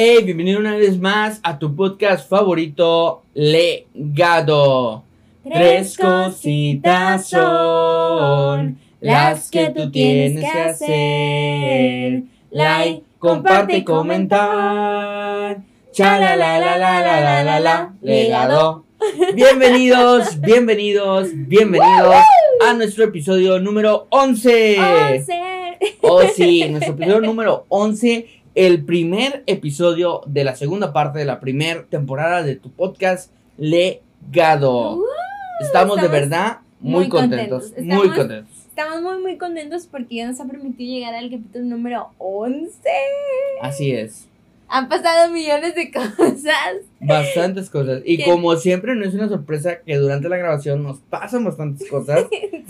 Hey, bienvenido una vez más a tu podcast favorito, Legado. Tres cositas son las que tú tienes que hacer. Like, comparte y comentar. Chala la la la la la la la. Legado. Bienvenidos, bienvenidos, bienvenidos a nuestro episodio número 11. Once. Oh, sí, nuestro episodio número 11, el primer episodio de la segunda parte de la primera temporada de tu podcast Legado. Uh, estamos, de estamos verdad muy, muy contentos, contentos. muy Estamos- contentos. Estamos muy, muy contentos porque ya nos ha permitido llegar al capítulo número 11. Así es, Han pasado millones de cosas. bastantes cosas. Y ¿Qué? como siempre, no es una sorpresa que durante la grabación nos pasan bastantes cosas.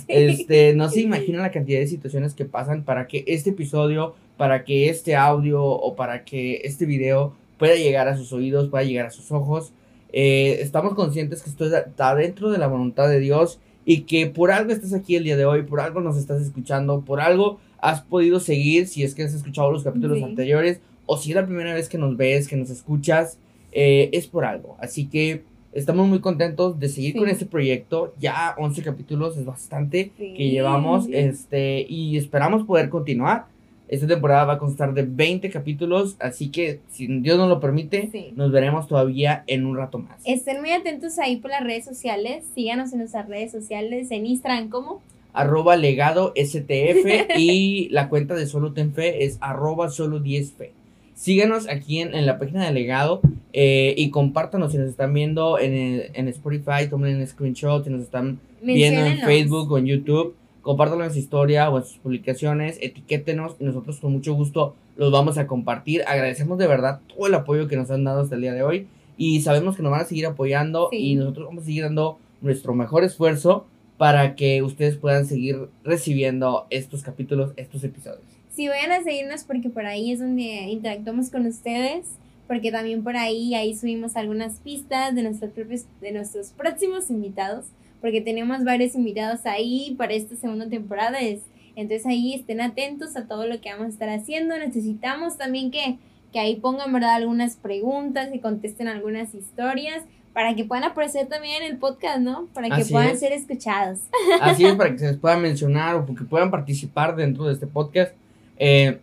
Este, no se imaginan la cantidad de situaciones que pasan para que este episodio, para que este audio o para que este video pueda llegar a sus oídos, pueda llegar a sus ojos. Eh, estamos conscientes que esto está dentro de la voluntad de Dios y que por algo estás aquí el día de hoy, por algo nos estás escuchando, por algo has podido seguir si es que has escuchado los capítulos Sí. anteriores o si es la primera vez que nos ves, que nos escuchas, eh, es por algo. Así que estamos muy contentos de seguir Sí. con este proyecto. Ya 11 capítulos es bastante Sí. que llevamos este y esperamos poder continuar. Esta temporada va a constar de 20 capítulos, así que si Dios nos lo permite, Sí. nos veremos todavía en un rato más. Estén muy atentos ahí por las redes sociales. Síganos en nuestras redes sociales. En Instagram, ¿cómo? Arroba legado STF y la cuenta de Solo Ten Fe es arroba solo 10 fe. Síganos aquí en, en la página de legado eh, y compártanos si nos están viendo en, el- en Spotify, tomen un screenshot, si nos están viendo en. Facebook o en YouTube, compártanlo en su historia o en sus publicaciones, etiquétenos y nosotros con mucho gusto los vamos a compartir. Agradecemos de verdad todo el apoyo que nos han dado hasta el día de hoy y sabemos que nos van a seguir apoyando Sí. y nosotros vamos a seguir dando nuestro mejor esfuerzo para que ustedes puedan seguir recibiendo estos capítulos, estos episodios. Sí, vayan a seguirnos porque por ahí es donde interactuamos con ustedes. Porque también por ahí, ahí subimos algunas pistas de nuestros propios, de nuestros próximos invitados. Porque tenemos varios invitados ahí para esta segunda temporada. Es- Entonces ahí estén atentos a todo lo que vamos a estar haciendo. Necesitamos también que, que ahí pongan, ¿verdad? Algunas preguntas y contesten algunas historias. Para que puedan aparecer también en el podcast, ¿no? Para que Así puedan es. ser escuchados. Así es, para que se les pueda mencionar o que puedan participar dentro de este podcast. Eh,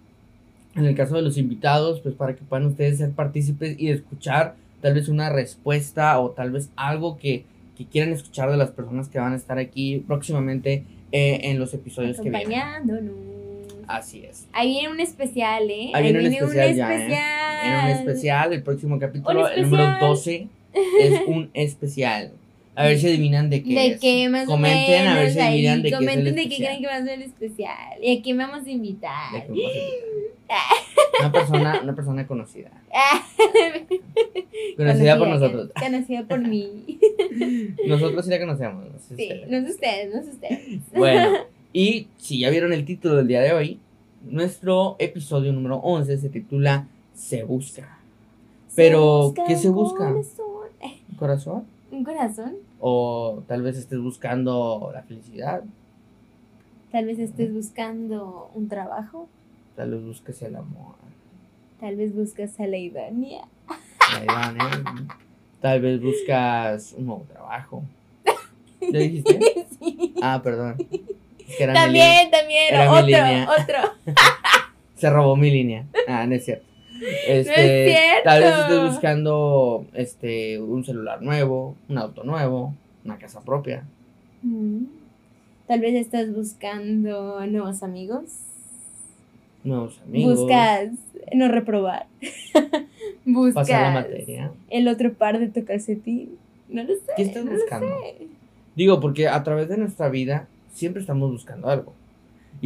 en el caso de los invitados, pues para que puedan ustedes ser partícipes y escuchar tal vez una respuesta o tal vez algo que, que quieran escuchar de las personas que van a estar aquí próximamente eh, en los episodios que vienen. Así es. Ahí viene un especial, ¿eh? Ahí viene un especial ya, ¿eh? especial. En un especial, el próximo capítulo, Un el número especial. 12, es un especial. A ver si adivinan de qué ¿De es. qué más Comenten a ver si ahí, adivinan de qué Comenten de qué creen que va a ser el especial. ¿Y a quién vamos a invitar? De. Una persona, una persona conocida. Conocida por nosotros. Conocida por mí. Nosotros sí la conocemos. no sé Sí, ustedes. no es ustedes, no es ustedes. Bueno, y si ya vieron el título del día de hoy, nuestro episodio número 11 se titula Se Busca. Pero, Se ¿qué se busca? corazón. Eh, ¿Un corazón? ¿Un corazón? O tal vez estés buscando la felicidad. Tal vez estés buscando un trabajo. Tal vez busques el amor. Tal vez buscas a la Ivania. Ahí van, ¿eh? Tal vez buscas un nuevo trabajo. ¿Ya dijiste? Sí. Ah, perdón. Es que era mi línea. También, también. Era mi otro, línea. otro. Se robó mi línea. Ah, no es cierto. Este. Tal vez estés buscando este un celular nuevo, un auto nuevo, una casa propia. Mm. Tal vez estás buscando nuevos amigos. Nuevos amigos. Buscas no reprobar. Buscas pasar la materia. el otro par de tu calcetín. No lo sé. ¿Qué estás no buscando? Digo, porque a través de nuestra vida siempre estamos buscando algo.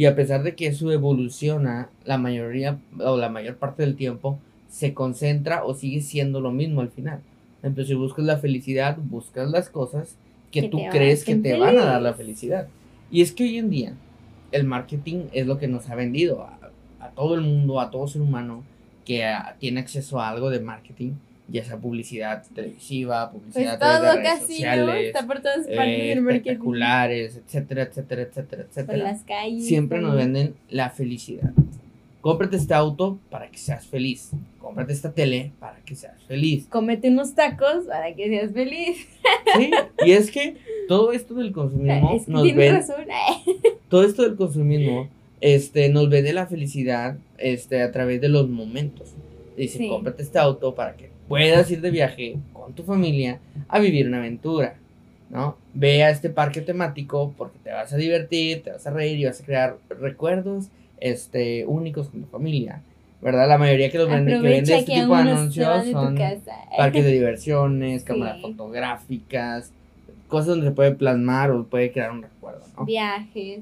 Y a pesar de que eso evoluciona, la mayoría o la mayor parte del tiempo se concentra o sigue siendo lo mismo al final. Entonces, si buscas la felicidad, buscas las cosas que, Que tú crees que te van a dar la felicidad. Y es que hoy en día el marketing es lo que nos ha vendido a, a todo el mundo, a todo ser humano que ah, tiene acceso a algo de marketing, ya sea publicidad televisiva, Pues publicidad a través de todo redes casi, ¿no? sociales, Está por todas partes eh, espectaculares, etcétera, etcétera, etcétera, Por etcétera. las calles. Siempre nos venden la felicidad. cómprate este auto para que seas feliz. Cómprate esta tele para que seas feliz. Cómete unos tacos para que seas feliz. Sí, y es que todo esto del consumismo Es que nos tienes ven, razón. todo esto del consumismo, este, nos vende la felicidad, este, a través de los momentos. Dice, Sí. cómprate este auto para que puedas ir de viaje con tu familia a vivir una aventura, ¿no? Ve a este parque temático porque te vas a divertir, te vas a reír y vas a crear recuerdos, este, únicos con tu familia, ¿verdad? La mayoría que los vende, que vende este tipo de anuncios de son parques de diversiones, cámaras Sí. fotográficas, cosas donde se puede plasmar o puede crear un recuerdo, ¿no? Viajes.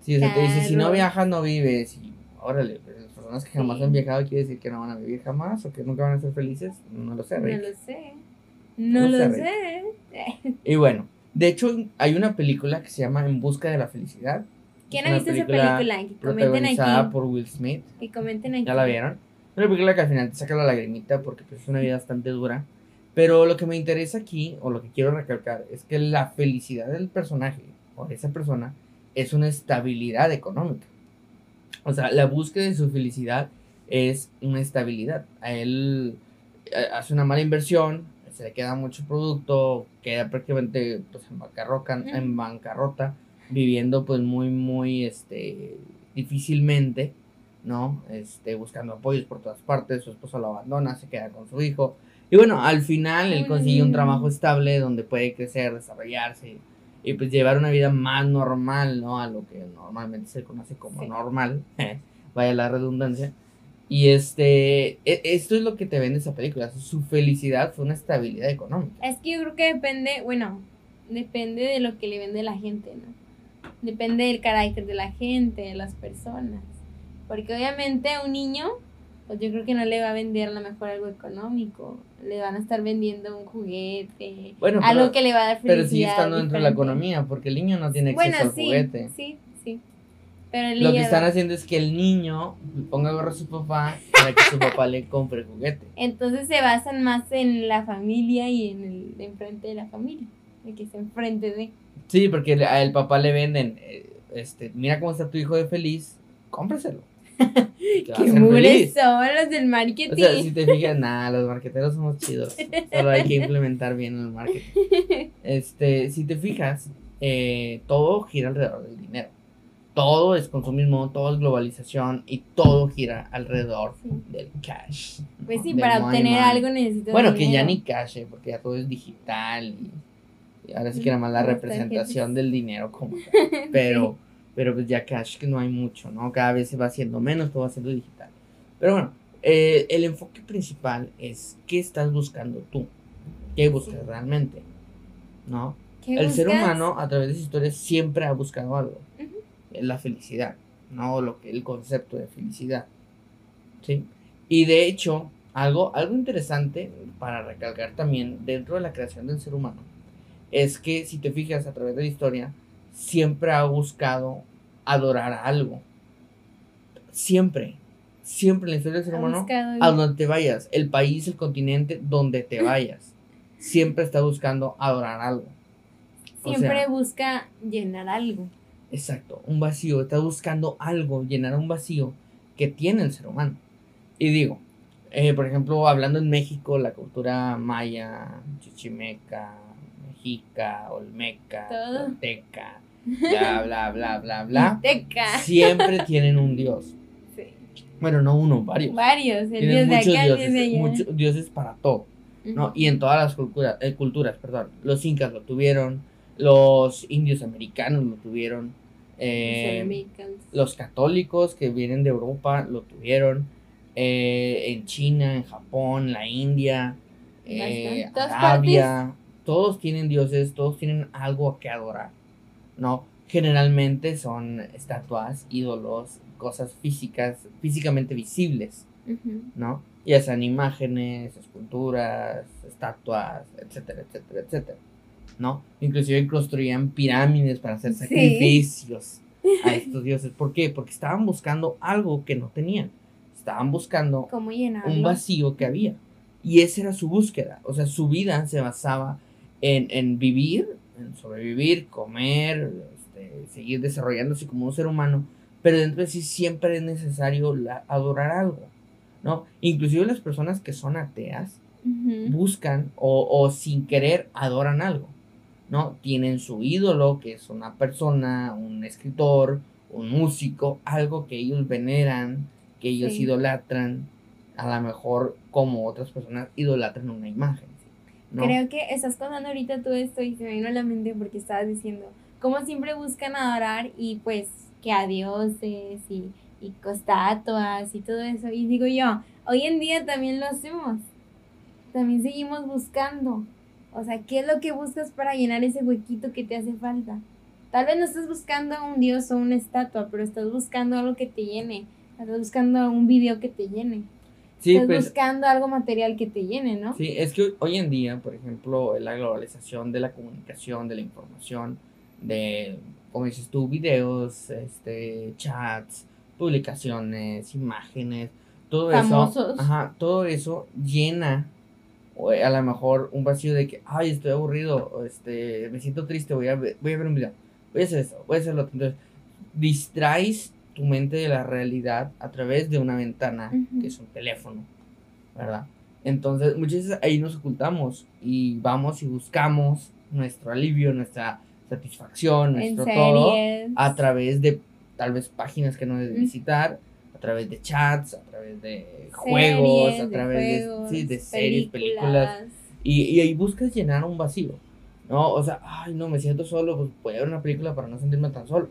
Si se te dice, si no viajas, no vives. Y órale, personas que jamás Sí. han viajado quiere decir que no van a vivir jamás o que nunca van a ser felices. No lo sé, No Rick. lo sé. No No lo sé, sé. Y bueno, de hecho, hay una película que se llama En busca de la felicidad. ¿Quién ha visto esa película? Que comenten Protagonizada aquí. por Will Smith. Que comenten aquí. ¿Ya la vieron? Una película que al final te saca la lagrimita porque pues, es una vida bastante dura. Pero lo que me interesa aquí, o lo que quiero recalcar, es que la felicidad del personaje o de esa persona es una estabilidad económica. O sea, la búsqueda de su felicidad es una estabilidad. A él eh, hace una mala inversión, se le queda mucho producto, queda prácticamente pues, en, bancarrota, en bancarrota, viviendo pues muy, muy este, difícilmente. ¿no? Este, buscando apoyos por todas partes, su esposo lo abandona, se queda con su hijo. Y bueno, al final él consigue un trabajo estable donde puede crecer, desarrollarse y pues llevar una vida más normal, ¿no? A lo que normalmente se conoce como Sí. normal, vaya la redundancia. Y este, e- esto es lo que te vende esa película, su felicidad fue una estabilidad económica. Es que yo creo que depende, bueno, depende de lo que le vende la gente, ¿no? Depende del carácter de la gente, de las personas. Porque obviamente a un niño, pues yo creo que no le va a vender a lo mejor algo económico. Le van a estar vendiendo un juguete, Bueno, algo pero- que le va a dar felicidad. Pero sigue estando dentro de la economía, porque el niño no tiene acceso Bueno, al sí, juguete. sí, sí. Pero el Lo que están haciendo es que el niño ponga gorro a su papá para que su papá le compre el juguete. Entonces se basan más en la familia y en el de enfrente de la familia. De que se enfrente de. Sí, porque le- a el papá le venden, eh, este, mira cómo está tu hijo de feliz, cómpraselo. Te va a ¡Qué hacer mugres feliz. son los del marketing! O sea, si te fijas, nada, los marqueteros somos chidos. Solo hay que implementar bien el marketing. Este, si te fijas, eh, todo gira alrededor del dinero. Todo es consumismo, todo es globalización y todo gira alrededor Sí. del cash. Pues sí, para obtener money. algo necesitas Bueno, que ya ni cash, eh, porque ya todo es digital y, y ahora sí que nada más la representación del dinero como. Pero, pero pues ya cash que no hay mucho, ¿no? Cada vez se va haciendo menos, todo va siendo digital. Pero bueno, eh, el enfoque principal es qué estás buscando tú, qué buscas Sí. realmente, ¿no? ¿Qué El ser buscas? humano a través de su historia siempre ha buscado algo, Ujú. es la felicidad, ¿no? Lo que, el concepto de felicidad, ¿sí? Y de hecho, algo, algo interesante para recalcar también dentro de la creación del ser humano es que si te fijas a través de la historia, siempre ha buscado adorar a algo. Siempre, siempre en la historia del ser humano, a donde te vayas, el país, el continente, donde te vayas, siempre está buscando adorar algo. o Siempre sea- busca llenar algo. Exacto, un vacío, está buscando algo, llenar un vacío que tiene el ser humano. Y digo, eh, por ejemplo, hablando en México, la cultura maya, chichimeca, mexica, olmeca, tolteca, bla, bla, bla, bla, bla, Teca. siempre tienen un dios. Sí. Bueno, no uno, varios. Varios. El Tienen dios de muchos acá, el dios de dioses, allá. muchos dioses para todo. ¿no? Y en todas las culturas, eh, culturas, perdón. Los incas lo tuvieron, los indios americanos lo tuvieron, eh, Los los católicos que vienen de Europa lo tuvieron, eh, en China, en Japón, la India, eh, Arabia, todos tienen dioses, todos tienen algo que adorar, ¿no? Generalmente son estatuas, ídolos, cosas físicas, físicamente visibles. ¿no? Ya sean imágenes, esculturas, estatuas, etcétera, etcétera, etcétera, ¿no? Inclusive construían pirámides para hacer Sí. sacrificios a estos dioses. ¿Por qué? Porque estaban buscando algo que no tenían. Estaban buscando un vacío que había. Y esa era su búsqueda. O sea, su vida se basaba en, en vivir, sobrevivir, comer, este, seguir desarrollándose como un ser humano, pero dentro de sí siempre es necesario la- adorar algo, ¿no? Inclusive las personas que son ateas buscan o, o sin querer adoran algo, ¿no? Tienen su ídolo, que es una persona, un escritor, un músico, algo que ellos veneran, que ellos Sí. idolatran, a lo mejor como otras personas idolatran una imagen, Creo que estás contando ahorita todo esto y se me vino a la mente porque estabas diciendo, como siempre buscan adorar y pues que a dioses y, y estatuas y todo eso. Y digo yo, hoy en día también lo hacemos. También seguimos buscando. O sea, ¿qué es lo que buscas para llenar ese huequito que te hace falta? Tal vez no estás buscando a un dios o una estatua, pero estás buscando algo que te llene. Estás buscando un video que te llene. Sí, estás pues, buscando algo material que te llene, ¿no? Sí, es que hoy en día, por ejemplo, la globalización de la comunicación, de la información, de, como dices tú, videos, este, chats, publicaciones, imágenes, todo Famosos. eso, ajá, todo eso llena o, a lo mejor un vacío de que, ay, estoy aburrido, o, este, me siento triste, voy a, ver, voy a ver un video, voy a hacer eso, voy a hacer lo otro. Entonces, distraes tu mente de la realidad a través de una ventana, que es un teléfono, ¿verdad? Entonces, muchas veces ahí nos ocultamos y vamos y buscamos nuestro alivio, nuestra satisfacción, nuestro todo a través de tal vez páginas que no debes visitar, a través de chats, a través de juegos, a través de, juegos, sí, de series, películas. Y, y ahí buscas llenar un vacío, ¿no? O sea, ay, no, me siento solo, pues voy a ver una película para no sentirme tan solo,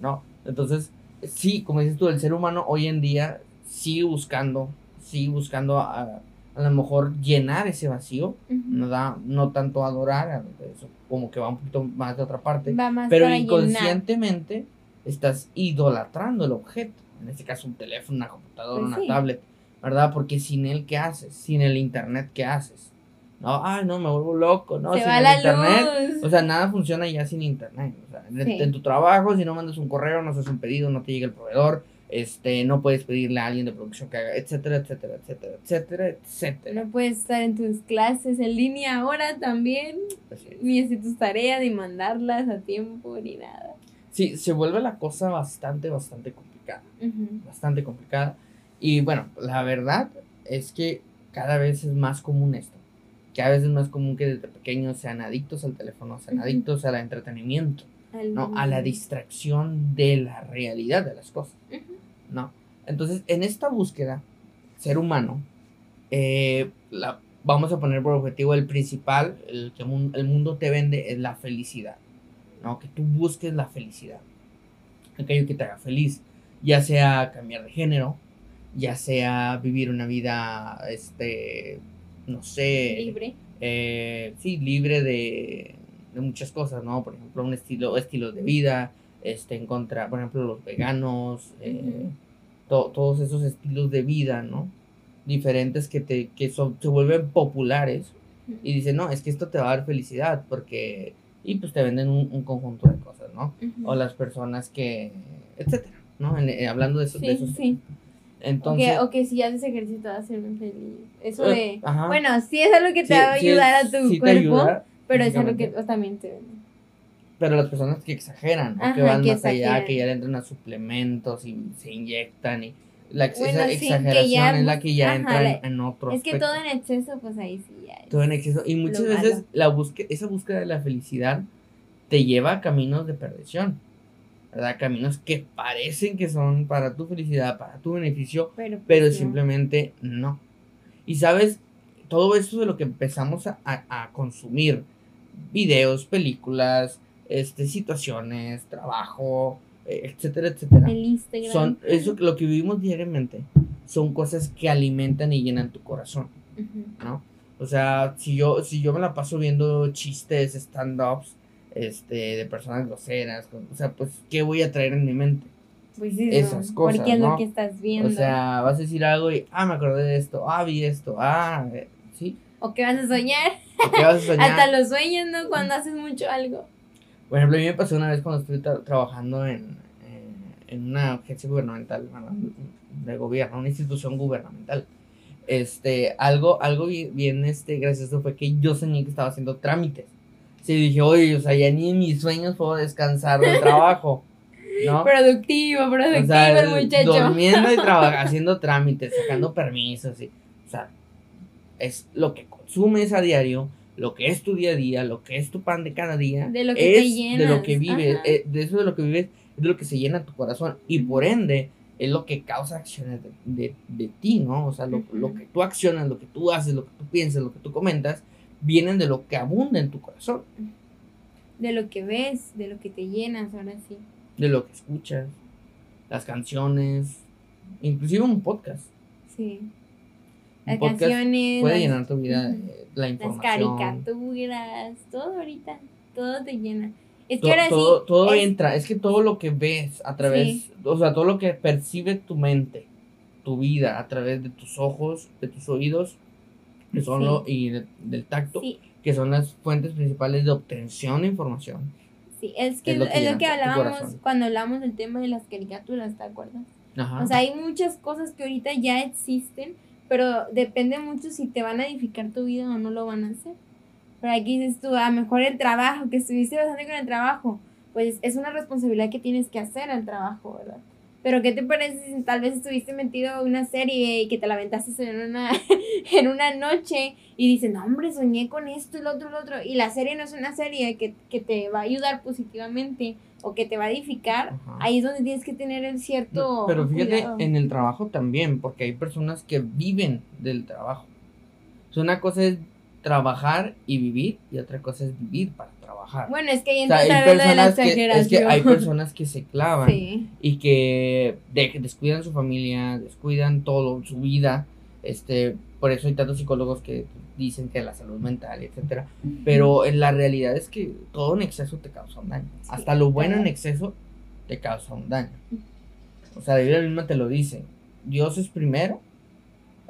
¿no? Entonces, sí, como dices tú, el ser humano hoy en día sigue buscando, sigue buscando a, a lo mejor llenar ese vacío, no, da, no tanto adorar, eso como que va un poquito más de otra parte, Va más pero llenar. inconscientemente estás idolatrando el objeto, en este caso un teléfono, una computadora, Pues una sí. tablet, ¿verdad? Porque sin él, ¿qué haces? Sin el internet, ¿qué haces? No, ay, no, me vuelvo loco, ¿no? Se sin va el la internet. luz. O sea, nada funciona ya sin internet. O sea, en, Sí. en tu trabajo, si no mandas un correo, no haces un pedido, no te llega el proveedor, este, no puedes pedirle a alguien de producción que haga, etcétera, etcétera, etcétera, etcétera, etcétera. no puedes estar en tus clases en línea ahora también, Así es. ni hacer tus tareas, ni mandarlas a tiempo, ni nada. Sí, se vuelve la cosa bastante, bastante complicada. Bastante complicada. Y bueno, la verdad es que cada vez es más común esto. Cada vez es más común que desde pequeños sean adictos al teléfono, sean adictos al entretenimiento, Al- ¿no? A la distracción de la realidad de las cosas. ¿no? Entonces, en esta búsqueda, ser humano, eh, la, vamos a poner por objetivo el principal, el que el mundo te vende es la felicidad, ¿no? Que tú busques la felicidad, aquello que te haga feliz, ya sea cambiar de género, ya sea vivir una vida, este, no sé, Libre. eh, sí, libre de, de muchas cosas, ¿no? Por ejemplo, un estilo, estilo de vida, este, en contra, por ejemplo, los veganos, eh, to- todos esos estilos de vida, ¿no? Diferentes que, te, que son, se vuelven populares y dicen, no, es que esto te va a dar felicidad porque, y pues te venden un, un conjunto de cosas, ¿no? O las personas que, etcétera, ¿no? En- eh, hablando de, eso, de Sí, esos sí. Entonces, o, que, o que si haces ejercicio te va a hacer muy feliz. Eso Eh, de... ajá. Bueno, sí es algo que te sí- va a sí ayudar es- a tu sí cuerpo, ayuda, pero es algo que físicamente. también te. Pero las personas que exageran, o que Ajá, van que más allá, exageran. que ya le entran a suplementos y se inyectan y la ex- Bueno, esa sí, que exageración ya es la que ya ajá, entra la- en, otro Es que aspecto. todo en exceso, pues ahí sí ya. Todo en exceso. Y muchas veces malo. la búsqueda, esa búsqueda de la felicidad te lleva a caminos de perdición. ¿Verdad? Caminos que parecen que son para tu felicidad, para tu beneficio, Pero, pero pues, no. simplemente no. Y sabes, todo esto de lo que empezamos a, a- a consumir, videos, películas, este, situaciones, trabajo, eh, etcétera, etcétera, El Instagram. son, eso, lo que vivimos diariamente, son cosas que alimentan y llenan tu corazón. ¿no? O sea, si yo, si yo me la paso viendo chistes, stand-ups, este, de personas groseras, o sea, pues, ¿qué voy a traer en mi mente? Pues esas cosas, Porque es ¿no? lo que estás viendo. O sea, vas a decir algo y, ah, me acordé de esto, ah, vi esto, ah, eh, sí, O que vas a soñar. ¿qué vas a soñar? Hasta los sueños, ¿no? Cuando haces mucho algo. Por ejemplo, a mí me pasó una vez cuando estuve tra- trabajando en, eh, en una agencia gubernamental, de gobierno, una institución gubernamental. Este, algo, algo bien, bien, este, gracioso fue que yo soñé que estaba haciendo trámites. Sí, dije, oye, o sea, ya ni en mis sueños puedo descansar del trabajo. ¿no? Productivo, productivo O sea, el muchacho. durmiendo y trabajando, haciendo trámites, sacando permisos, y, o sea, es lo que consumes a diario, lo que es tu día a día, lo que es tu pan de cada día, De lo que te es de lo que llenas, vives, eh, de eso de lo que vives, es de lo que se llena tu corazón, y por ende, es lo que causa acciones de, de, de ti, ¿no? O sea, lo, Ujú. lo que tú accionas, lo que tú haces, lo que tú piensas, lo que tú comentas, vienen de lo que abunda en tu corazón, De lo que ves, de lo que te llenas, ahora sí. de lo que escuchas, las canciones, inclusive un podcast. Sí. Un Las podcast canciones, puede las, llenar tu vida, eh, la las información. caricaturas, todo ahorita, todo te llena. Es que To- ahora todo sí. todo es- entra, es que todo lo que ves a través, Sí. o sea, todo lo que percibe tu mente, tu vida a través de tus ojos, de tus oídos, que son Sí. lo, y de- del tacto, Sí, que son las fuentes principales de obtención de información. sí, es que Es es lo que tu hablábamos cuando hablamos del tema de las caricaturas, ¿te acuerdas? Ajá. O sea, hay muchas cosas que ahorita ya existen, pero depende mucho si te van a edificar tu vida o no lo van a hacer. Pero aquí dices tú, a lo mejor el trabajo, que estuviste bastante con el trabajo, pues es una responsabilidad que tienes que hacer al trabajo, ¿verdad? Pero ¿qué te parece si tal vez estuviste metido en una serie y que te la aventaste en una, en una noche y dices, no hombre, soñé con esto lo otro lo otro, y la serie no es una serie que, que te va a ayudar positivamente o que te va a edificar, Ajá. ahí es donde tienes que tener el cierto... No, pero fíjate, cuidado. en el trabajo también, porque hay personas que viven del trabajo. O sea, una cosa es trabajar y vivir, y otra cosa es vivir para trabajar. Bueno, es que ahí O sea, entra hay lo de la personas que, es que exageración. hay personas que se clavan Sí. y que de- descuidan su familia, descuidan todo, su vida. Este, por eso hay tantos psicólogos que dicen que la salud mental, etcétera. Pero en la realidad es que todo en exceso te causa un daño. Sí, Hasta lo bueno en exceso te causa un daño. O sea, la Biblia misma te lo dice. Dios es primero,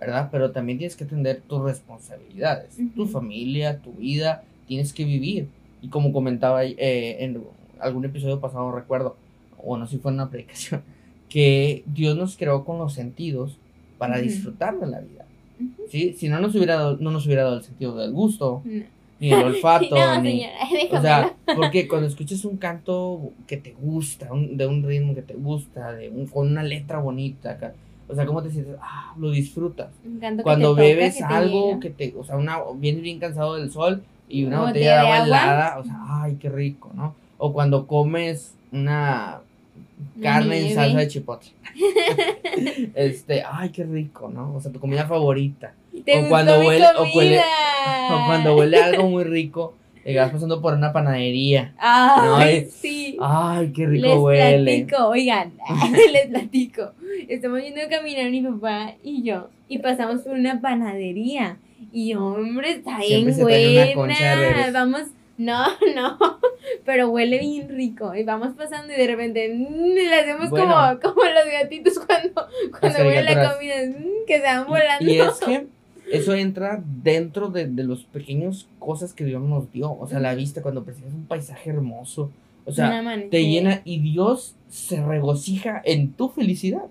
¿verdad? Pero también tienes que atender tus responsabilidades, tu familia, tu vida, tienes que vivir. Y como comentaba eh, en algún episodio pasado, recuerdo, o no sé si fue en una predicación, que Dios nos creó con los sentidos para disfrutar de la vida. ¿sí? Si no nos hubiera dado, no nos hubiera dado el sentido del gusto, No. ni el olfato, no, ni, señora, o sea, porque cuando escuchas un canto que te gusta, un- de un ritmo que te gusta, de un, con una letra bonita, o sea, ¿cómo te sientes? Ah, lo disfrutas. Un canto que Cuando te toca, bebes que te algo llega. que te, o sea, una, vienes bien cansado del sol y una botella de agua helada, o sea, ay, qué rico, ¿no? O cuando comes una carne en salsa de chipotle. este, ay, qué rico, ¿no? O sea, tu comida favorita. ¿Te o cuando huele- o huele- comida? O cuando huele algo muy rico, te vas pasando por una panadería. Ay, No, sí. Ay, qué rico les huele. platico, oigan, les platico. Estamos yendo a caminar mi papá y yo y pasamos por una panadería. Y hombre, está bien buena. Vamos, no, no, pero huele bien rico. Y vamos pasando y de repente mm, le hacemos Bueno. como, como los gatitos cuando, cuando huele la comida, mm, que se van volando. Y, y es que eso entra dentro de, de los pequeños cosas que Dios nos dio. O sea, la vista cuando percibes un paisaje hermoso. O sea, te llena y Dios se regocija en tu felicidad.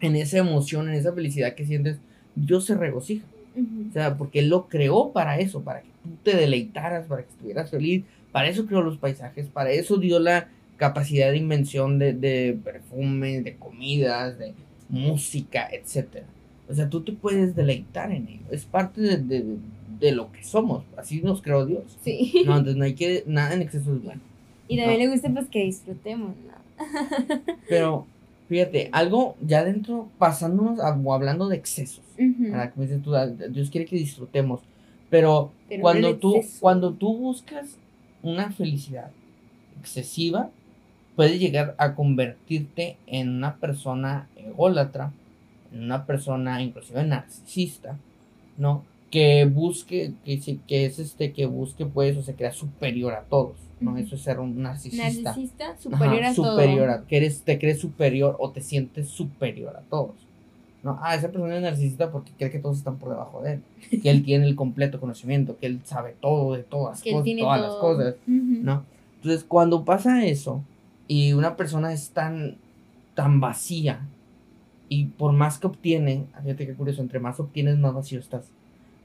En esa emoción, en esa felicidad que sientes, Dios se regocija. O sea, porque Él lo creó para eso, para que tú te deleitaras, para que estuvieras feliz. Para eso creó los paisajes, para eso dio la capacidad de invención de, de perfumes, de comidas, de música, etcétera. O sea, tú te puedes deleitar en ello. Es parte de, de- de lo que somos. Así nos creó Dios. Sí. No, entonces no hay que. Nada en exceso es bueno. Y también le gusta pues que disfrutemos, ¿no? Pero, fíjate, algo ya dentro, pasándonos a- o hablando de excesos. Ujú. ¿verdad? Como dices tú, Dios quiere que disfrutemos. Pero, cuando, tú, exceso. cuando tú buscas una felicidad excesiva, puedes llegar a convertirte en una persona ególatra, en una persona inclusive narcisista, ¿no? Que busque, que, que es este, que busque pues, o se crea superior a todos, ¿no? Eso es ser un narcisista. Narcisista, superior Ajá, a todo. superior a- que eres, te crees superior o te sientes superior a todos. ¿no? Ah, esa persona es narcisista porque cree que todos están por debajo de él. Que él tiene el completo conocimiento, que él sabe todo de todas, Que cosas, tiene todas todo. las cosas. ¿no? Entonces, cuando pasa eso y una persona es tan, tan vacía y por más que obtiene, fíjate qué curioso, entre más obtienes, más vacío estás.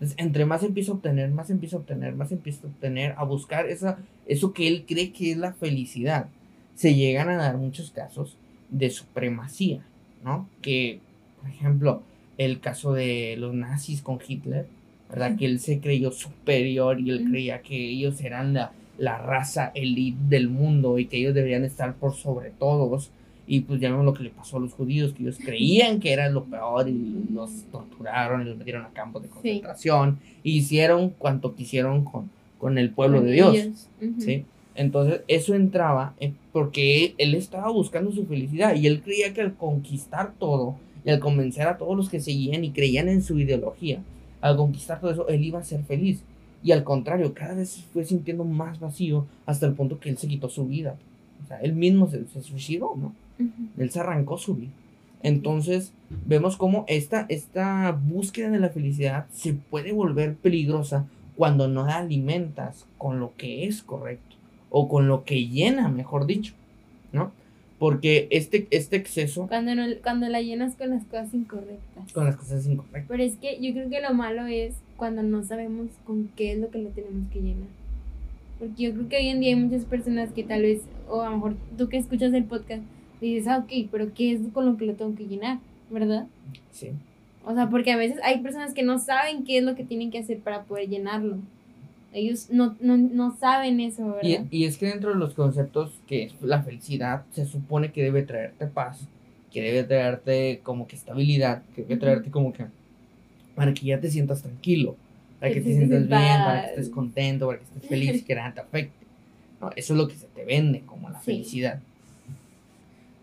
Entonces, entre más empieza a obtener, más empieza a obtener, más empieza a obtener, a buscar esa, eso que él cree que es la felicidad. se llegan a dar muchos casos de supremacía, ¿no? Que, por ejemplo, el caso de los nazis con Hitler, ¿verdad? Que él se creyó superior y él creía que ellos eran la, la raza elite del mundo y que ellos deberían estar por sobre todos. Y pues ya vemos lo que le pasó a los judíos, que ellos creían que era lo peor y los torturaron y los metieron a campos de concentración. Y hicieron cuanto quisieron con, con el pueblo de Dios. ¿sí? Entonces eso entraba porque él, estaba buscando su felicidad y él creía que al conquistar todo y al convencer a todos los que seguían y creían en su ideología, al conquistar todo eso, él iba a ser feliz. Y al contrario, cada vez fue sintiendo más vacío hasta el punto que él se quitó su vida. O sea, él mismo se, suicidó, ¿no? Él se arrancó su vida. Entonces, vemos cómo esta, esta búsqueda de la felicidad se puede volver peligrosa cuando no la alimentas con lo que es correcto o con lo que llena, mejor dicho, ¿no? Porque este, este exceso... Cuando, no, cuando la llenas con las cosas incorrectas. Con las cosas incorrectas. Pero es que yo creo que lo malo es cuando no sabemos con qué es lo que lo tenemos que llenar. Porque yo creo que hoy en día hay muchas personas que tal vez, o a lo mejor tú que escuchas el podcast, dices, ah, ok, pero ¿qué es con lo que lo tengo que llenar? ¿Verdad? Sí. O sea, porque a veces hay personas que no saben qué es lo que tienen que hacer para poder llenarlo. Ellos no, no, no saben eso, ¿verdad? Y, y, es que dentro de los conceptos que es la felicidad se supone que debe traerte paz, que debe traerte como que estabilidad, que debe traerte como que para que ya te sientas tranquilo, para que, te sientas bien, para que estés contento, para que estés feliz, que nada te afecte. No, eso es lo que se te vende como la felicidad.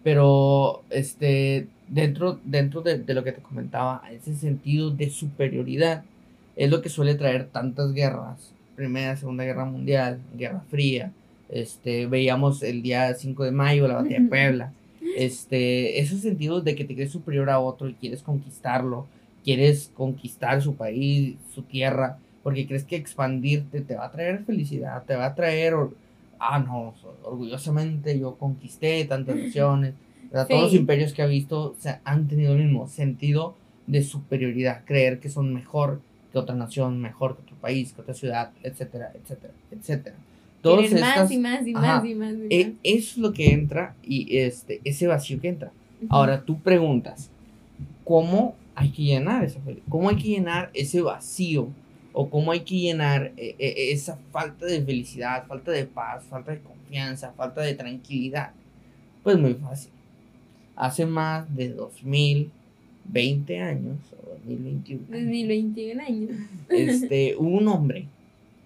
Pero este dentro, dentro de, de, lo que te comentaba, ese sentido de superioridad es lo que suele traer tantas guerras Primera, Segunda Guerra Mundial, Guerra Fría. Este, veíamos el día 5 de mayo la batalla de Puebla. Este, esos sentidos de que te crees superior a otro y quieres conquistarlo, quieres conquistar su país, su tierra, porque crees que expandirte te va a traer felicidad, te va a traer, ah, no, orgullosamente yo conquisté tantas naciones. Todos los imperios que ha visto han tenido el mismo sentido de superioridad, creer que son mejor que otra nación, mejor que otro país, que otra ciudad, etcétera, etcétera, etcétera. Todos más y más y más y más. E, es lo que entra y este, ese vacío que entra. Ahora tú preguntas, ¿cómo hay que llenar esa ¿Cómo hay que llenar ese vacío? ¿O cómo hay que llenar e, e, esa falta de felicidad, falta de paz, falta de confianza, falta de tranquilidad? Pues muy fácil. Hace más de 2020 años, 2021. 2021 años. Este, hubo un hombre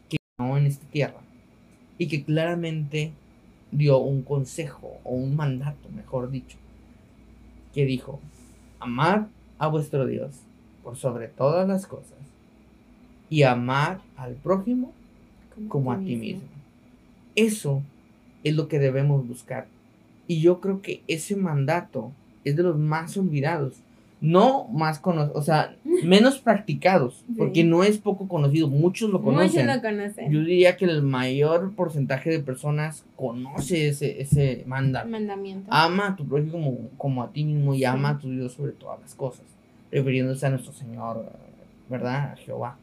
que vino en esta tierra y que claramente dio un consejo o un mandato, mejor dicho, que dijo, amar a vuestro Dios por sobre todas las cosas y amar al prójimo como, a ti mismo. Eso es lo que debemos buscar. Y yo creo que ese mandato es de los más olvidados no más conocidos, o sea, menos practicados, porque no es poco conocido, muchos lo conocen. Muchos lo conocen. Yo diría que el mayor porcentaje de personas conoce ese, ese mandamiento. Ama a tu prójimo como, como a ti mismo y ama a tu Dios sobre todas las cosas, refiriéndose a nuestro Señor, ¿verdad? A Jehová.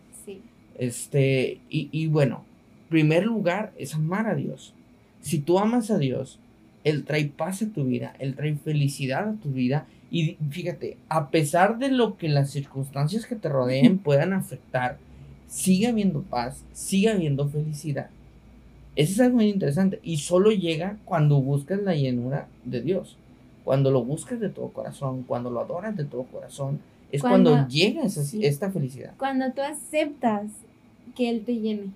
Este, y, y bueno, primer lugar es amar a Dios. Si tú amas a Dios, Él trae paz a tu vida, Él trae felicidad a tu vida y fíjate, a pesar de lo que las circunstancias que te rodeen puedan afectar, sigue habiendo paz, sigue habiendo felicidad. Eso es algo muy interesante y solo llega cuando buscas la llenura de Dios. Cuando lo buscas de todo corazón, cuando lo adoras de todo corazón, es cuando, llega esta felicidad. Cuando tú aceptas que Él te llene,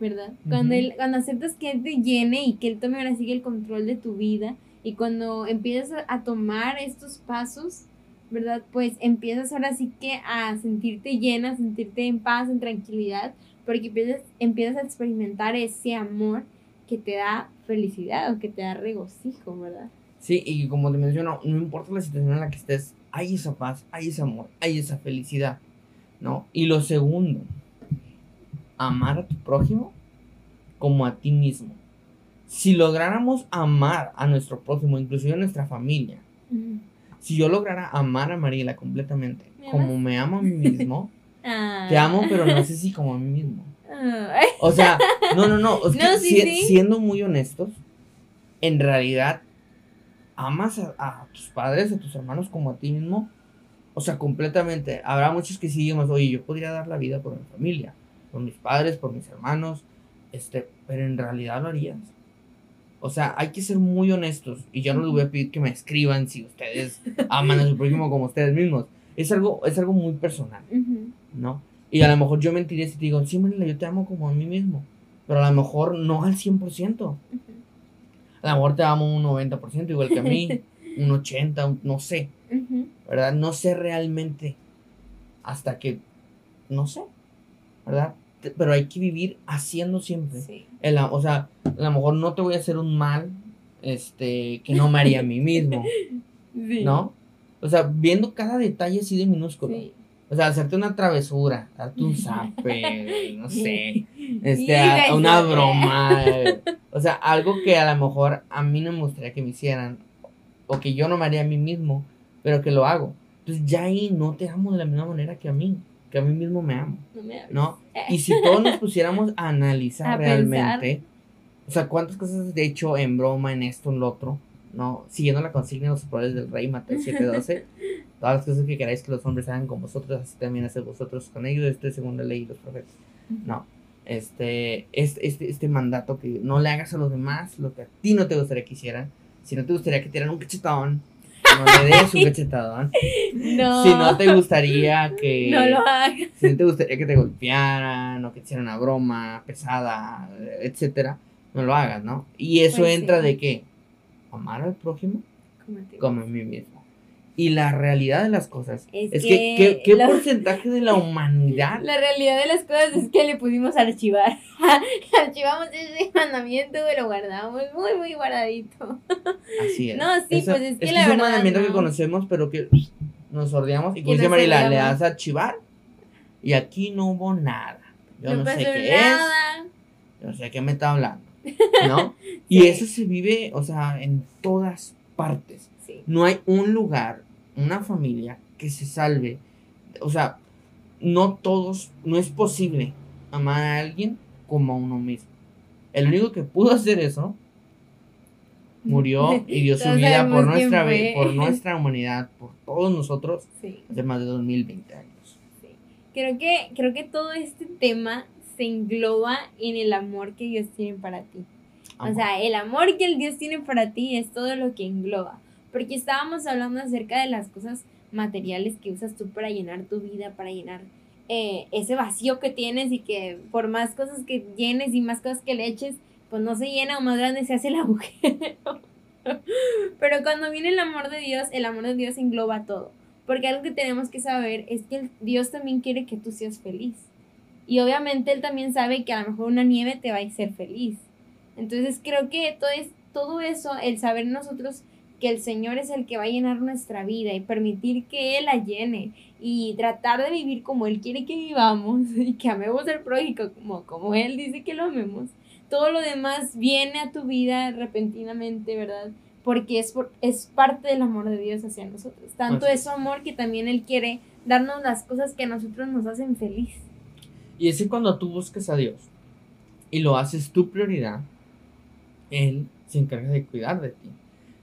¿verdad? cuando, él, cuando aceptas que Él te llene y que Él tome ahora sigue el control de tu vida y cuando empiezas a tomar estos pasos, ¿verdad? Pues empiezas ahora sí que a sentirte llena, a sentirte en paz, en tranquilidad, porque empiezas, empiezas a experimentar ese amor que te da felicidad o que te da regocijo, ¿verdad? Sí, y como te menciono, no importa la situación en la que estés, hay esa paz, hay ese amor, hay esa felicidad, ¿no? Y lo segundo, amar a tu prójimo como a ti mismo. Si lográramos amar a nuestro próximo, inclusive a nuestra familia, si yo lograra amar a Mariela completamente, como me amo a mí mismo, te amo, pero no sé si como a mí mismo. O sea, no, no, no, siendo muy honestos, en realidad amas a, a tus padres, a tus hermanos como a ti mismo, o sea, completamente. Habrá muchos que sí digamos, oye, yo podría dar la vida por mi familia, por mis padres, por mis hermanos, este, pero en realidad lo harías. O sea, hay que ser muy honestos. Y yo no les voy a pedir que me escriban si ustedes aman a su prójimo como ustedes mismos. Es algo, es algo muy personal. ¿no? Y a lo mejor yo mentiría si te digo, sí, Manila, yo te amo como a mí mismo. Pero a lo mejor no al 100%. A lo mejor te amo un 90%, igual que a mí. Un 80%, un- no sé. ¿verdad? No sé realmente hasta que, no sé, ¿verdad? Te- Pero hay que vivir haciendo siempre. Sí. El o sea, a lo mejor no te voy a hacer un mal, este, que no me haría a mí mismo, Sí. ¿no? O sea, viendo cada detalle así de minúsculo. Sí. O sea, hacerte una travesura, darte un zape, no sé, este, a- a una broma. eh, O sea, algo que a lo mejor a mí no me gustaría que me hicieran, o que yo no me haría a mí mismo, pero que lo hago. Entonces ya ahí no te amo de la misma manera que a mí, que a mí mismo me amo, No me hables. ¿no? Y si todos nos pusiéramos a analizar A realmente, o sea, cuántas cosas de hecho en broma, en esto, en lo otro, ¿no? Siguiendo la consigna de los poderes del rey, Mateo 7:12, todas las cosas que queráis que los hombres hagan con vosotros, así también haced vosotros con ellos, esto es según la ley y los profetas. No, este, este, este, este mandato que no le hagas a los demás lo que a ti no te gustaría que hicieran, si no te gustaría que te dieran un cachetón, no le des un cachetadón. No. Si no te gustaría que... No lo hagas. Si no te gustaría que te golpearan o que te hicieran una broma pesada, etcétera, no lo hagas, ¿no? Y eso Pues entra sí. de qué? Amar al prójimo Como a mí mismo. Y la realidad de las cosas es, Es que, que ¿qué, qué la- porcentaje de la humanidad La realidad de las cosas es que le pudimos archivar. Archivamos ese mandamiento y lo guardamos muy, muy guardadito. así es? No, sí, pues, es que la es un verdad, mandamiento que no. conocemos, pero que nos sordeamos. Y como dice Marila, le das a archivar y aquí no hubo nada. Yo no, sé pasó qué es. nada. Yo no sé qué me está hablando. ¿No? Y eso se vive, o sea, en todas partes. Sí. No hay un lugar, una familia que se salve. O sea, no todos, no es posible amar a alguien como a uno mismo. El único que pudo hacer eso murió y dio su vida por nuestra, por nuestra humanidad, por todos nosotros, Sí. hace más de 2020 años. Creo que, creo que todo este tema se engloba en el amor que Dios tiene para ti. O sea, el amor que el Dios tiene para ti es todo lo que engloba. Porque estábamos hablando acerca de las cosas materiales que usas tú para llenar tu vida, para llenar eh, ese vacío que tienes y que por más cosas que llenes y más cosas que le eches, pues no se llena o más grande se hace el agujero. Pero cuando viene el amor de Dios, el amor de Dios engloba todo. Porque algo que tenemos que saber es que Dios también quiere que tú seas feliz. Y obviamente Él también sabe que a lo mejor una nieve te va a hacer feliz. Entonces creo que todo, es, todo eso, el saber nosotros que el Señor es el que va a llenar nuestra vida y permitir que Él la llene y tratar de vivir como Él quiere que vivamos y que amemos al prójimo como, como Él dice que lo amemos. Todo lo demás viene a tu vida repentinamente, ¿verdad? Porque es, por, es parte del amor de Dios hacia nosotros. Tanto Así es su amor que también Él quiere darnos las cosas que a nosotros nos hacen feliz. Y es que cuando tú buscas a Dios y lo haces tu prioridad, Él se encarga de cuidar de ti.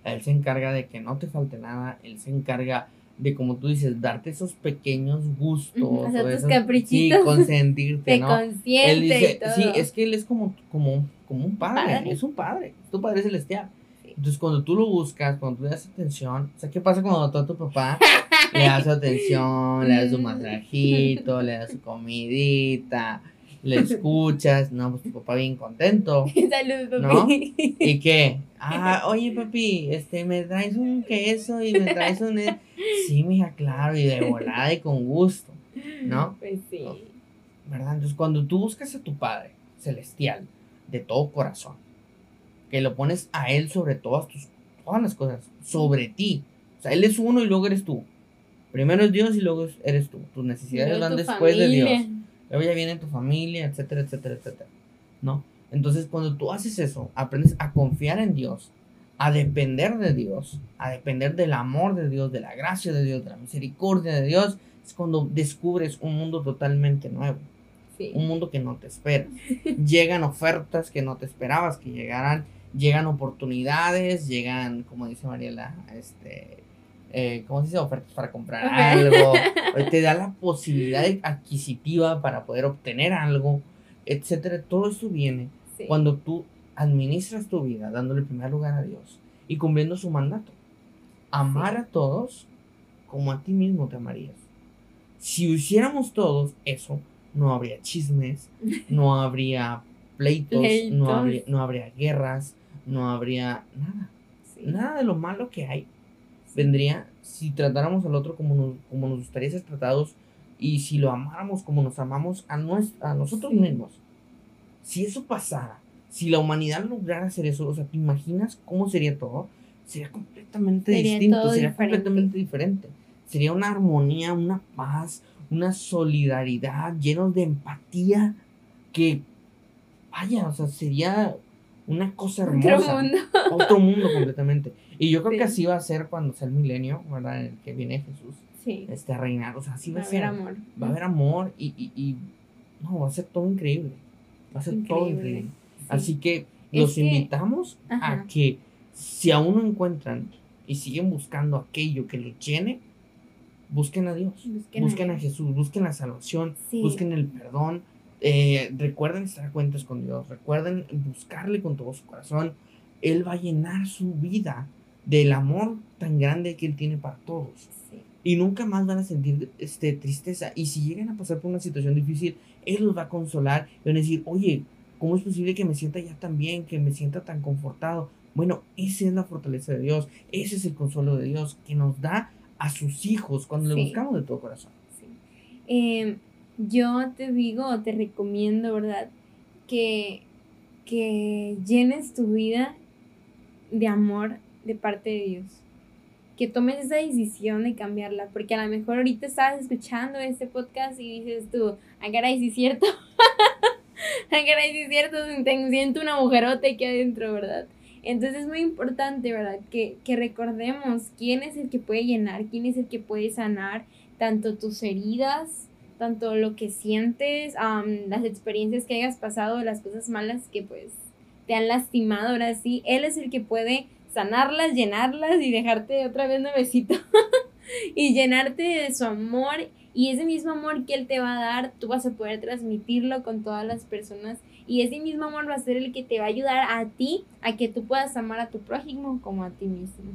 Él se encarga de que no te falte nada. Él se encarga de, como tú dices, darte esos pequeños gustos. Hacer o tus esos- caprichitos. Sí, consentirte, Te ¿no? consiente Él dice, y todo. sí, es que Él es como, como, como un padre, Padre. Es un padre. Es tu padre celestial. Sí. Entonces, cuando tú lo buscas, cuando tú le das atención, o sea, ¿qué pasa cuando tú a tu papá le das su atención, le das su masajito, le das su comidita, le escuchas? No, pues tu papá bien contento. Salud, ¿No? papi. ¿Y qué? Ah, oye, papi, este, me traes un queso y me traes un... e-". Sí, mija, claro, y de volada y con gusto, ¿no? Pues sí. ¿Verdad? Entonces, cuando tú buscas a tu Padre celestial de todo corazón, que lo pones a Él sobre todas tus, todas las cosas, sobre ti. O sea, Él es uno y luego eres tú. Primero es Dios y luego es- eres tú. Tus necesidades van después de Dios. Familia. Luego ya viene tu familia, etcétera, etcétera, etcétera. ¿No? Entonces, cuando tú haces eso, aprendes a confiar en Dios, a depender de Dios, a depender del amor de Dios, de la gracia de Dios, de la misericordia de Dios, es cuando descubres un mundo totalmente nuevo, Sí. un mundo que no te espera. Llegan ofertas que no te esperabas que llegaran, llegan oportunidades, llegan, como dice Mariela, este, eh, ¿cómo se dice? Ofertas para comprar algo, te da la posibilidad adquisitiva para poder obtener algo, etcétera. Todo eso viene cuando tú administras tu vida dándole primer lugar a Dios y cumpliendo su mandato. Amar a todos como a ti mismo te amarías. Si hiciéramos todos eso, no habría chismes, no habría pleitos, No, habría, no habría guerras, no habría nada. Nada de lo malo que hay vendría si tratáramos al otro como nos, como nos gustaría ser tratados y si lo amáramos como nos amamos a, a nosotros mismos. Si eso pasara, si la humanidad lograra hacer eso, o sea, ¿te imaginas cómo sería todo? Sería completamente distinto, sería completamente diferente. Sería una armonía, una paz, una solidaridad, llenos de empatía, que, vaya, o sea, sería una cosa hermosa. Otro mundo. Otro mundo completamente. Y yo creo que así va a ser cuando sea el milenio, ¿verdad? En el que viene Jesús. Sí. Este, a reinar. O sea, así va, a ser. Va a haber amor. Va a haber amor y, y, y, no, va a ser todo increíble. Va a ser todo increíble. Así que los invitamos a que si aún no encuentran y siguen buscando aquello que los llene, busquen a Dios, busquen, a, Jesús, busquen la salvación, busquen el perdón, eh, recuerden estar a cuentas con Dios, recuerden buscarle con todo su corazón. Él va a llenar su vida del amor tan grande que Él tiene para todos. Y nunca más van a sentir este, tristeza. Y si llegan a pasar por una situación difícil, Él los va a consolar y van a decir, oye, ¿cómo es posible que me sienta ya tan bien, que me sienta tan confortado? Bueno, esa es la fortaleza de Dios, ese es el consuelo de Dios que nos da a sus hijos cuando le buscamos de todo corazón. Em, yo te digo, te recomiendo, ¿verdad? Que, que llenes tu vida de amor de parte de Dios. Que tomes esa decisión de cambiarla, porque a lo mejor ahorita estás escuchando este podcast y dices tú, ah, caray, sí es cierto. ah, caray, sí es cierto, siento una mujerote aquí adentro, ¿verdad? Entonces es muy importante, ¿verdad? Que, que recordemos quién es el que puede llenar, quién es el que puede sanar tanto tus heridas, tanto lo que sientes, las experiencias que hayas pasado, las cosas malas que pues te han lastimado, ahora sí, Él es el que puede sanarlas, llenarlas y dejarte otra vez nuevecito y llenarte de su amor y ese mismo amor que Él te va a dar, tú vas a poder transmitirlo con todas las personas y ese mismo amor va a ser el que te va a ayudar a ti a que tú puedas amar a tu prójimo como a ti mismo.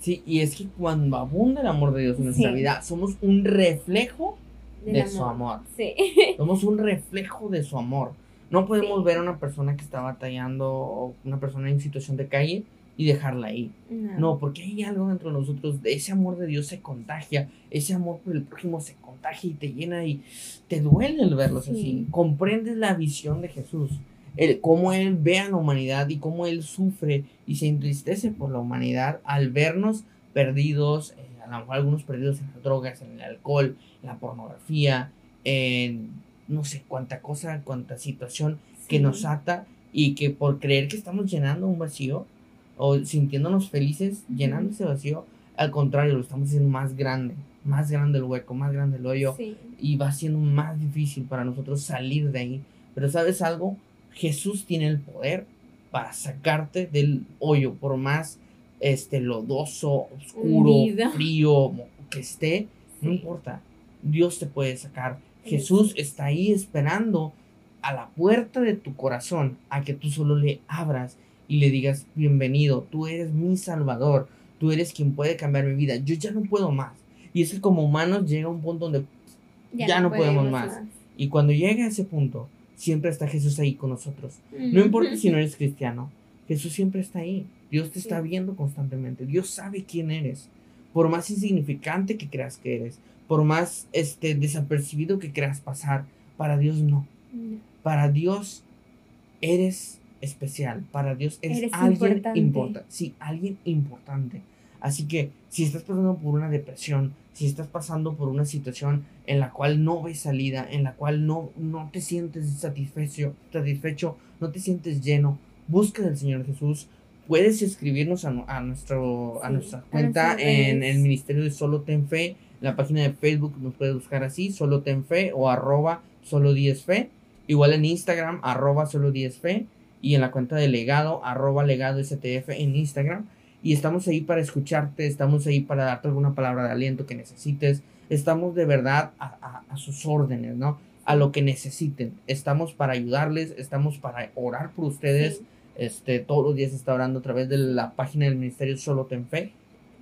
Sí, y es que cuando abunda el amor de Dios en nuestra vida, somos un reflejo de su amor. Sí. Somos un reflejo de su amor. No podemos ver a una persona que está batallando o una persona en situación de calle y dejarla ahí. No. porque hay algo dentro de nosotros, ese amor de Dios se contagia, ese amor por el prójimo se contagia y te llena y te duele el verlos así. Comprendes la visión de Jesús, el, cómo Él ve a la humanidad y cómo Él sufre y se entristece por la humanidad al vernos perdidos, eh, a lo mejor algunos perdidos en las drogas, en el alcohol, en la pornografía, en no sé cuánta cosa, cuánta situación que nos ata y que por creer que estamos llenando un vacío, o sintiéndonos felices llenando ese vacío, al contrario, lo estamos haciendo más grande, más grande el hueco, más grande el hoyo, y va siendo más difícil para nosotros salir de ahí. Pero sabes algo, Jesús tiene el poder para sacarte del hoyo, por más este lodoso, oscuro, frío que esté, no importa, Dios te puede sacar. Jesús está ahí esperando a la puerta de tu corazón a que tú solo le abras y le digas, bienvenido, tú eres mi salvador, tú eres quien puede cambiar mi vida, yo ya no puedo más. Y es que como humanos llega un punto donde ya, no, podemos, más. Y cuando llega a ese punto, siempre está Jesús ahí con nosotros. No importa si no eres cristiano, Jesús siempre está ahí. Dios te está viendo constantemente. Dios sabe quién eres. Por más insignificante que creas que eres, por más este, desapercibido que creas pasar, para Dios no. Para Dios eres especial. Para Dios es alguien importante. Sí, alguien importante. Así que si estás pasando por una depresión, si estás pasando por una situación en la cual no ves salida, en la cual no, no te sientes satisfecho, satisfecho, no te sientes lleno, busca del Señor Jesús. Puedes escribirnos a, a nuestro, a nuestra cuenta en el Ministerio de Solo Ten Fe. En la página de Facebook nos puedes buscar así, Solo Ten Fe o arroba Solo 10 Fe. Igual en Instagram, arroba Solo 10 Fe y en la cuenta de legado, arroba legado STF en Instagram. Y estamos ahí para escucharte, estamos ahí para darte alguna palabra de aliento que necesites. Estamos de verdad a, a sus órdenes, ¿no? A lo que necesiten. Estamos para ayudarles, estamos para orar por ustedes. Sí. Este, todos los días se está orando a través de la página del Ministerio Solo Ten Fe.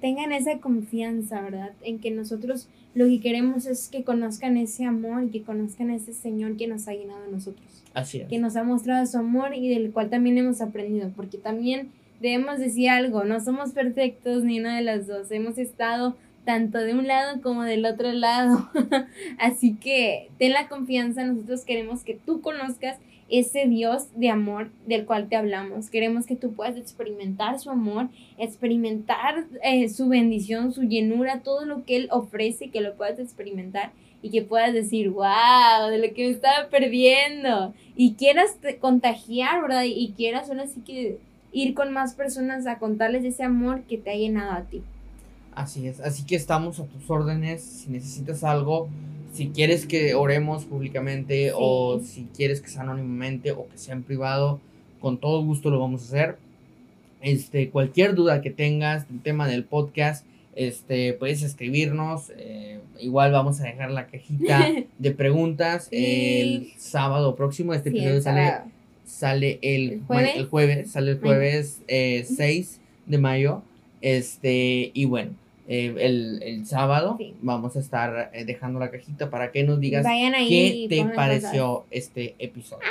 tengan esa confianza, ¿verdad? En que nosotros lo que queremos es que conozcan ese amor y que conozcan ese Señor que nos ha llenado a nosotros, Así que nos ha mostrado su amor y del cual también hemos aprendido, porque también debemos decir algo, no somos perfectos ni una de las dos, hemos estado tanto de un lado como del otro lado, así que ten la confianza, nosotros queremos que tú conozcas ese Dios de amor del cual te hablamos. Queremos que tú puedas experimentar su amor, experimentar eh, su bendición, su llenura, todo lo que Él ofrece, que lo puedas experimentar y que puedas decir, wow, de lo que me estaba perdiendo. Y quieras te- contagiar, ¿verdad? Y quieras ahora sí que ir con más personas a contarles ese amor que te ha llenado a ti. Así es. Así que estamos a tus órdenes. Si necesitas algo, si quieres que oremos públicamente Sí. o si quieres que sea anónimamente o que sea en privado, con todo gusto lo vamos a hacer. Este, cualquier duda que tengas del tema del podcast, este, puedes escribirnos. eh, igual vamos a dejar la cajita de preguntas Sí. el sábado próximo. Este Sí, episodio sale, sale el, ¿El jueves? el jueves, sale el jueves eh, 6 de mayo. Este, y bueno, eh, el, el sábado Sí. vamos a estar eh, dejando la cajita para que nos digas qué te pareció este episodio.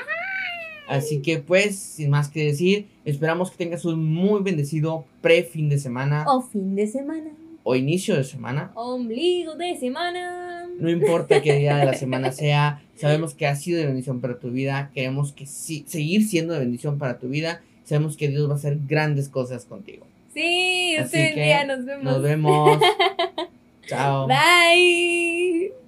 Así que pues, sin más que decir, esperamos que tengas un muy bendecido pre-fin de semana. O fin de semana. O inicio de semana. Ombligo de semana. No importa qué día de la semana sea, sabemos que ha sido de bendición para tu vida, queremos que sí, seguir siendo de bendición para tu vida, sabemos que Dios va a hacer grandes cosas contigo. Sí, que día nos vemos. Nos vemos. Chao. Bye.